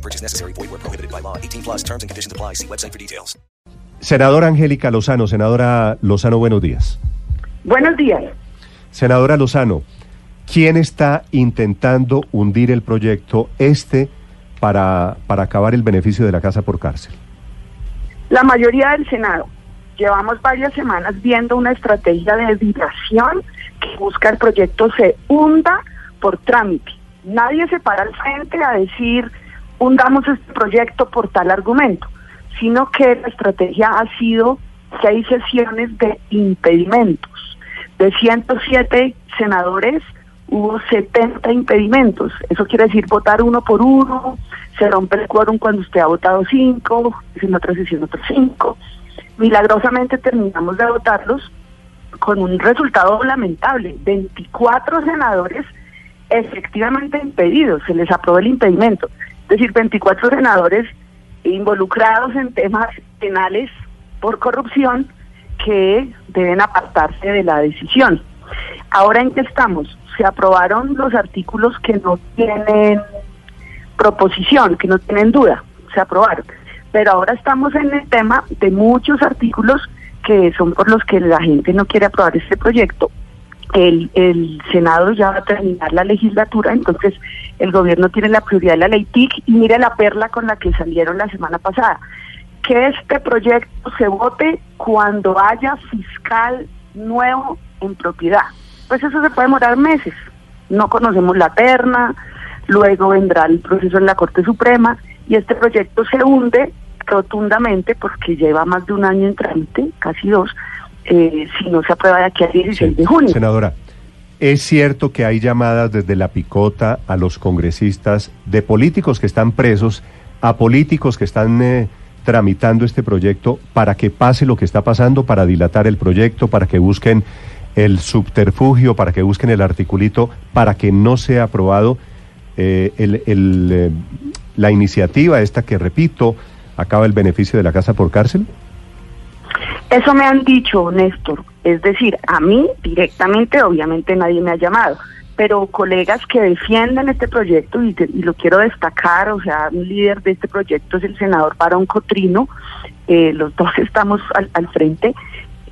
No purchase necessary. Void where prohibited by law. 18 plus terms and conditions apply. See website for details. Senadora Angélica Lozano, senadora Lozano, buenos días. Buenos días. Senadora Lozano, ¿quién está intentando hundir el proyecto este para, para acabar el beneficio de la casa por cárcel? La mayoría del Senado. Llevamos varias semanas viendo una estrategia de desviación que busca el proyecto se hunda por trámite. Nadie se para al frente a decir hundamos este proyecto por tal argumento, sino que la estrategia ha sido hay sesiones de impedimentos. De 107 senadores hubo 70 impedimentos. Eso quiere decir votar uno por uno, se rompe el quórum cuando usted ha votado cinco, en otra sesión otros cinco. Milagrosamente terminamos de votarlos con un resultado lamentable. 24 senadores efectivamente impedidos, se les aprobó el impedimento. Es decir, 24 senadores involucrados en temas penales por corrupción que deben apartarse de la decisión. Ahora en qué estamos? Se aprobaron los artículos que no tienen proposición, que no tienen duda, se aprobaron. Pero ahora estamos en el tema de muchos artículos que son por los que la gente no quiere aprobar este proyecto. El, el Senado ya va a terminar la legislatura, entonces el gobierno tiene la prioridad de la ley TIC y mire la perla con la que salieron la semana pasada. Que este proyecto se vote cuando haya fiscal nuevo en propiedad. Pues eso se puede demorar meses. No conocemos la terna, luego vendrá el proceso en la Corte Suprema y este proyecto se hunde rotundamente porque lleva más de un año en trámite, casi dos, eh, si no se aprueba de aquí al 16 de junio. Senadora, ¿es cierto que hay llamadas desde la picota a los congresistas de políticos que están presos, a políticos que están eh, tramitando este proyecto para que pase lo que está pasando, para dilatar el proyecto, para que busquen el subterfugio, para que busquen el articulito, para que no sea aprobado eh, el, el, eh, la iniciativa esta que, repito, acaba el beneficio de la casa por cárcel? Eso me han dicho, Néstor. Es decir, a mí directamente, obviamente nadie me ha llamado, pero colegas que defienden este proyecto, y, y lo quiero destacar, o sea, un líder de este proyecto es el senador Barón Cotrino, eh, los dos estamos al, al frente,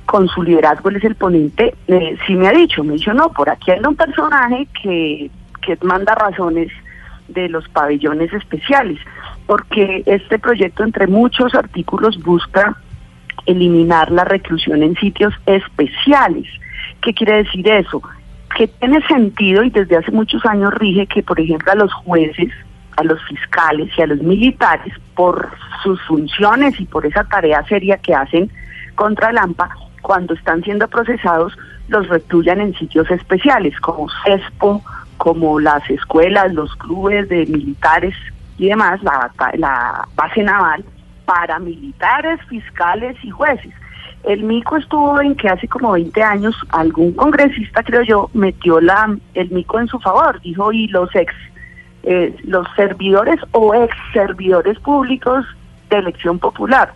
con su liderazgo él es el ponente, eh, sí me ha dicho, me dicho, no, por aquí hay un personaje que, que manda razones de los pabellones especiales, porque este proyecto, entre muchos artículos, busca eliminar la reclusión en sitios especiales. ¿Qué quiere decir eso? Que tiene sentido y desde hace muchos años rige que, por ejemplo, a los jueces, a los fiscales y a los militares, por sus funciones y por esa tarea seria que hacen contra el AMPA, cuando están siendo procesados, los recluyan en sitios especiales, como CESPO, como las escuelas, los clubes de militares y demás, la, la base naval, para militares, fiscales y jueces. El mico estuvo en que hace como 20 años algún congresista, creo yo, metió la el mico en su favor, dijo, y los ex, eh, los servidores o ex servidores públicos de elección popular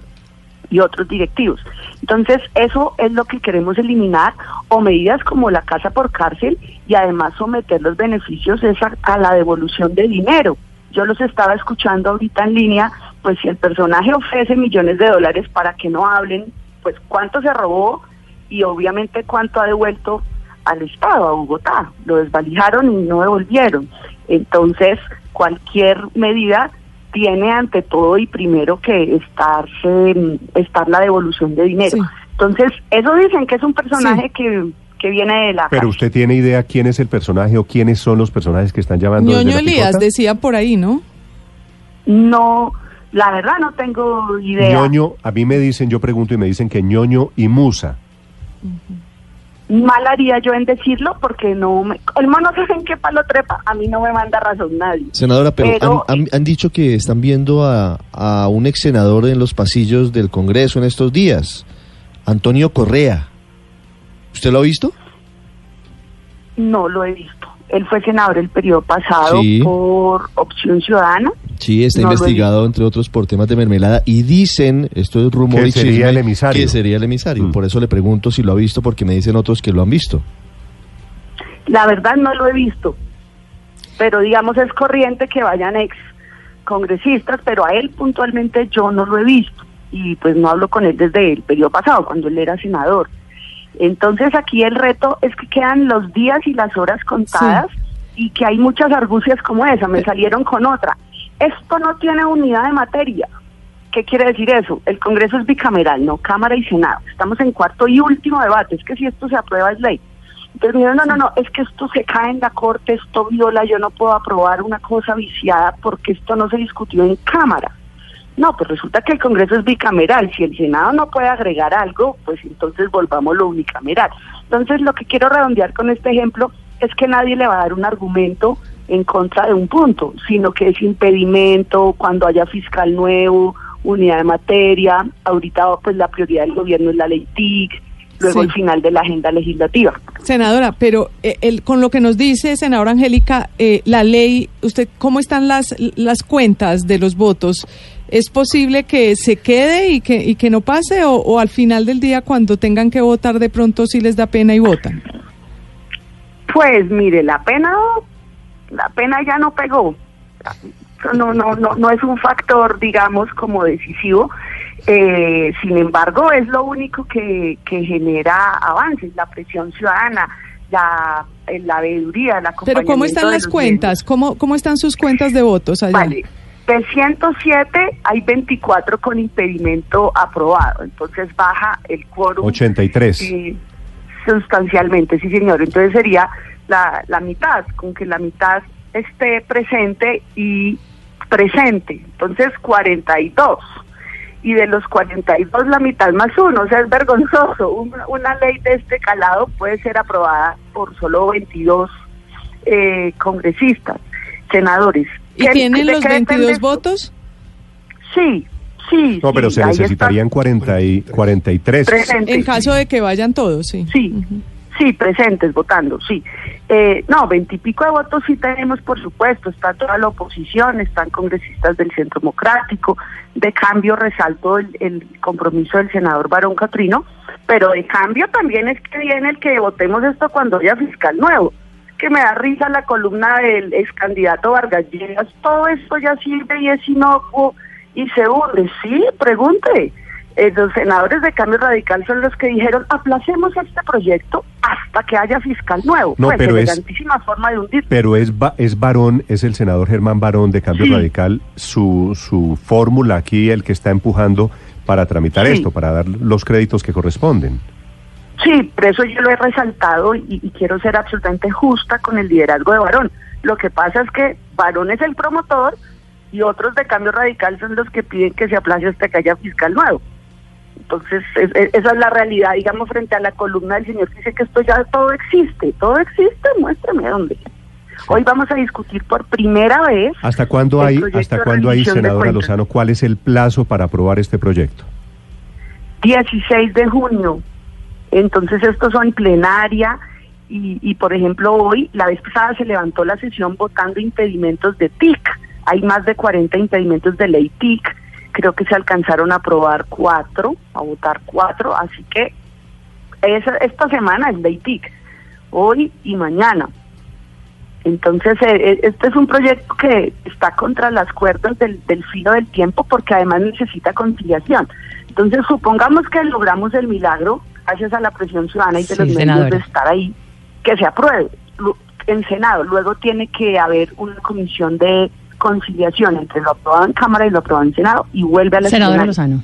y otros directivos. Entonces, eso es lo que queremos eliminar, o medidas como la casa por cárcel y además someter los beneficios esa- a la devolución de dinero. Yo los estaba escuchando ahorita en línea, pues si el personaje ofrece millones de dólares para que no hablen, pues cuánto se robó y obviamente cuánto ha devuelto al Estado, a Bogotá. Lo desvalijaron y no devolvieron. Entonces, cualquier medida tiene ante todo y primero que estarse, mm, estar la devolución de dinero. Sí. Entonces, eso dicen que es un personaje que, que viene de la... Pero usted tiene idea quién es el personaje o quiénes son los personajes que están llamando Ñoño Elías decía por ahí, ¿no? No, la verdad no tengo idea. Ñoño, a mí me dicen, yo pregunto y me dicen que Ñoño y Musa. mal haría yo en decirlo porque no me, el mono sabe en qué palo trepa, a mí no me manda razón nadie. Senadora, pero, Pero, han, han- han dicho que están viendo a, a un ex senador en los pasillos del Congreso en estos días, Antonio Correa. ¿Usted lo ha visto? No lo he visto. Él fue senador el periodo pasado Sí. por Opción Ciudadana. Sí, está No investigado, entre otros, por temas de mermelada. Y dicen, esto es rumor Que y sería chisme, el emisario. Que sería el emisario. Mm. Por eso le pregunto si lo ha visto, porque me dicen otros que lo han visto. La verdad no lo he visto, pero digamos es corriente que vayan ex congresistas, pero a él puntualmente yo no lo he visto y pues no hablo con él desde el periodo pasado, cuando él era senador. Entonces aquí el reto es que quedan los días y las horas contadas y que hay muchas argucias como esa, me salieron con otra. Esto no tiene unidad de materia. ¿Qué quiere decir eso? El Congreso es bicameral, no Cámara y Senado. Estamos en cuarto y último debate, es que si esto se aprueba es ley. Entonces dijeron, no, no, no, es que esto se cae en la Corte, esto viola, yo no puedo aprobar una cosa viciada porque esto no se discutió en Cámara. No, pues resulta que el Congreso es bicameral. Si el Senado no puede agregar algo, pues entonces volvámoslo unicameral. Entonces lo que quiero redondear con este ejemplo es que nadie le va a dar un argumento en contra de un punto, sino que es impedimento cuando haya fiscal nuevo, unidad de materia. Ahorita pues la prioridad del gobierno es la ley TIC, luego Sí. el final de la agenda legislativa. Senadora, pero eh, el- con lo que nos dice, senadora Angélica, eh, la ley, usted, ¿cómo están las, las cuentas de los votos? ¿Es posible que se quede y que, y que no pase o, o al final del día cuando tengan que votar de pronto sí les da pena y votan? Pues mire, la pena, la pena ya no pegó. No, no, no, no es un factor, digamos, como decisivo. Eh, sin embargo, es lo único que, que genera avances, la presión ciudadana, la, la veeduría, la Pero ¿cómo están las cuentas? ¿Cómo, ¿Cómo están sus cuentas de votos allá? Vale. De 107 hay 24 con impedimento aprobado, entonces baja el quórum 83. Sí, sustancialmente, sí señor. Entonces sería la, la mitad, con que la mitad esté presente y presente. Entonces 42. Y de los 42 la mitad más uno. O sea, es vergonzoso. Una, una ley de este calado puede ser aprobada por solo 22 eh, congresistas, senadores. ¿Y ¿Qué- tienen los qué depende 22 esto? votos? Sí, sí. No, pero sí, se necesitarían 40 y 43. Presente. En caso de que vayan todos, sí. Sí, sí, presentes, votando, sí. Eh, no, veintipico de votos sí tenemos, por supuesto. Está toda la oposición, están congresistas del Centro Democrático. De cambio, resalto el, compromiso del senador Barón Catrino, pero de cambio también es que viene el que votemos esto cuando haya fiscal nuevo. Que me da risa la columna del ex candidato Vargas Lleras. Todo esto ya sirve y es inocuo y se hunde. Sí, pregunte. Eh, los senadores de Cambio Radical son los que dijeron aplacemos este proyecto hasta que haya fiscal nuevo. No, pues pero es- elegantísima forma de hundir. Pero es, es Varón, es el senador Germán Varón de Cambio Sí. Radical, su, su fórmula aquí, el que está empujando para tramitar Sí. esto, para dar los créditos que corresponden. Sí, por eso yo lo he resaltado y, y quiero ser absolutamente justa con el liderazgo de Varón. Lo que pasa es que Varón es el promotor y otros de Cambio Radical son los que piden que se aplace hasta que haya fiscal nuevo. Entonces, es- es- esa es la realidad, digamos, frente a la columna del señor que dice que esto ya todo existe. Todo existe, muéstrame dónde. Hoy vamos a discutir por primera vez. ¿Hasta cuándo hay, hasta cuándo hay, senadora. Lozano, cuál es el plazo para aprobar este proyecto? 16 de junio. Entonces estos son plenaria y, y, por ejemplo hoy, la vez pasada se levantó la sesión votando impedimentos de TIC. Hay más de 40 impedimentos de ley TIC. Creo que se alcanzaron a aprobar cuatro, a votar cuatro. Así que esa, esta semana es ley TIC, hoy y mañana. Entonces, eh, eh, este es un proyecto que está contra las cuerdas del, del filo del tiempo porque además necesita conciliación. Entonces, supongamos que logramos el milagro, gracias a la presión ciudadana y de Sí, los medios senadora. de estar ahí, que se apruebe en Senado. Luego tiene que haber una comisión de conciliación entre lo aprobado en Cámara y lo aprobado en Senado y vuelve a la Senadora. Lozano.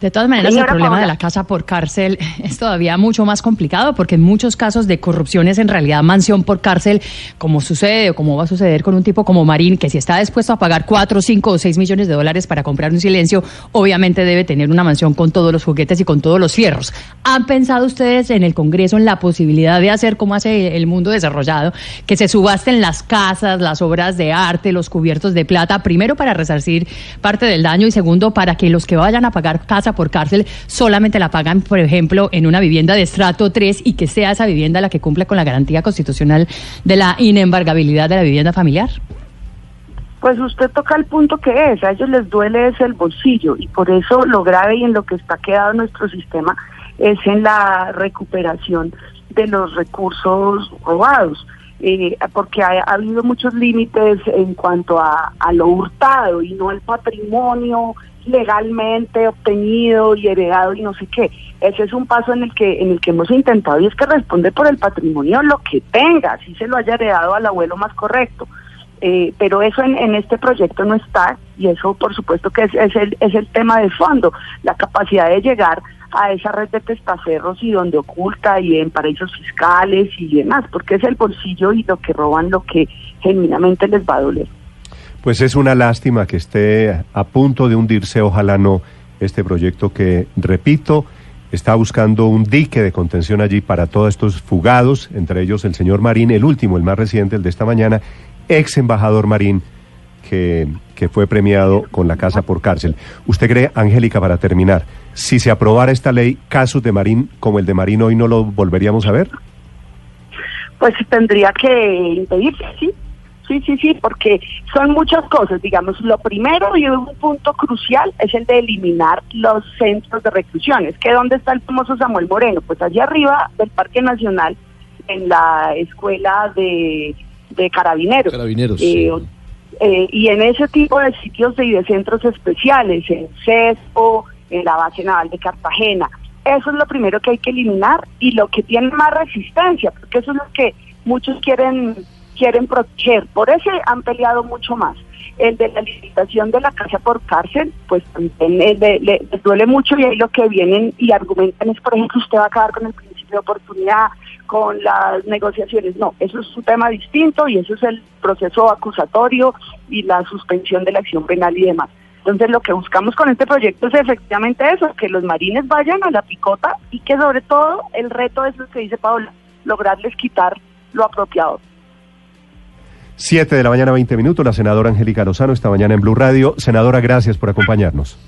De todas maneras, Señora el problema Paola. de la casa por cárcel es todavía mucho más complicado porque en muchos casos de corrupción es en realidad mansión por cárcel, como sucede o como va a suceder con un tipo como Marín, que si está dispuesto a pagar 4, 5 o 6 millones de dólares para comprar un silencio, obviamente debe tener una mansión con todos los juguetes y con todos los fierros. ¿Han pensado ustedes en el Congreso en la posibilidad de hacer como hace el mundo desarrollado, que se subasten las casas, las obras de arte, los cubiertos de plata, primero para resarcir parte del daño y segundo para que los que vayan a pagar por cárcel solamente la pagan, por ejemplo, en una vivienda de estrato 3 y que sea esa vivienda la que cumple con la garantía constitucional de la inembargabilidad de la vivienda familiar? Pues usted toca el punto que es, a ellos les duele es el bolsillo y por eso lo grave y en lo que está quedado nuestro sistema es en la recuperación de los recursos robados, eh, porque ha, ha habido muchos límites en cuanto a, a lo hurtado y no el patrimonio legalmente obtenido y heredado y no sé qué. Ese es un paso en el que en el que hemos intentado y es que responde por el patrimonio lo que tenga, si se lo haya heredado al abuelo más correcto. Eh, pero eso en, en este proyecto no está y eso por supuesto que es, es, el, es el tema de fondo, la capacidad de llegar a esa red de testaferros y donde oculta y en paraísos fiscales y demás, porque es el bolsillo y lo que roban lo que genuinamente les va a doler. Pues es una lástima que esté a punto de hundirse, ojalá no, este proyecto que, repito, está buscando un dique de contención allí para todos estos fugados, entre ellos el señor Marín, el último, el más reciente, el de esta mañana, ex embajador Marín, que, que fue premiado con la casa por cárcel. ¿Usted cree, Angélica, para terminar, si se aprobara esta ley, casos de Marín como el de Marín hoy no lo volveríamos a ver? Pues tendría que impedirse, sí. Sí, sí, sí, porque son muchas cosas, digamos, lo primero y un punto crucial es el de eliminar los centros de reclusiones, que dónde está el famoso Samuel Moreno, pues allá arriba del Parque Nacional, en la escuela de, de carabineros. Carabineros, Eh, sí. eh, y en ese tipo de sitios y de centros especiales, en CESPO, en la base naval de Cartagena. Eso es lo primero que hay que eliminar y lo que tiene más resistencia, porque eso es lo que muchos quieren quieren proteger. Por eso han peleado mucho más. El de la limitación de la casa por cárcel, pues también eh, le- le- duele mucho y ahí lo que vienen y argumentan es, por ejemplo, usted va a acabar con el principio de oportunidad, con las negociaciones. No, eso es un tema distinto y eso es el proceso acusatorio y la suspensión de la acción penal y demás. Entonces lo que buscamos con este proyecto es efectivamente eso, que los marines vayan a la picota y que sobre todo el reto es lo que dice Paola, lograrles quitar lo apropiado. Siete de la mañana, 20 minutos, la senadora Angélica Lozano esta mañana en Blue Radio. Senadora, gracias por acompañarnos.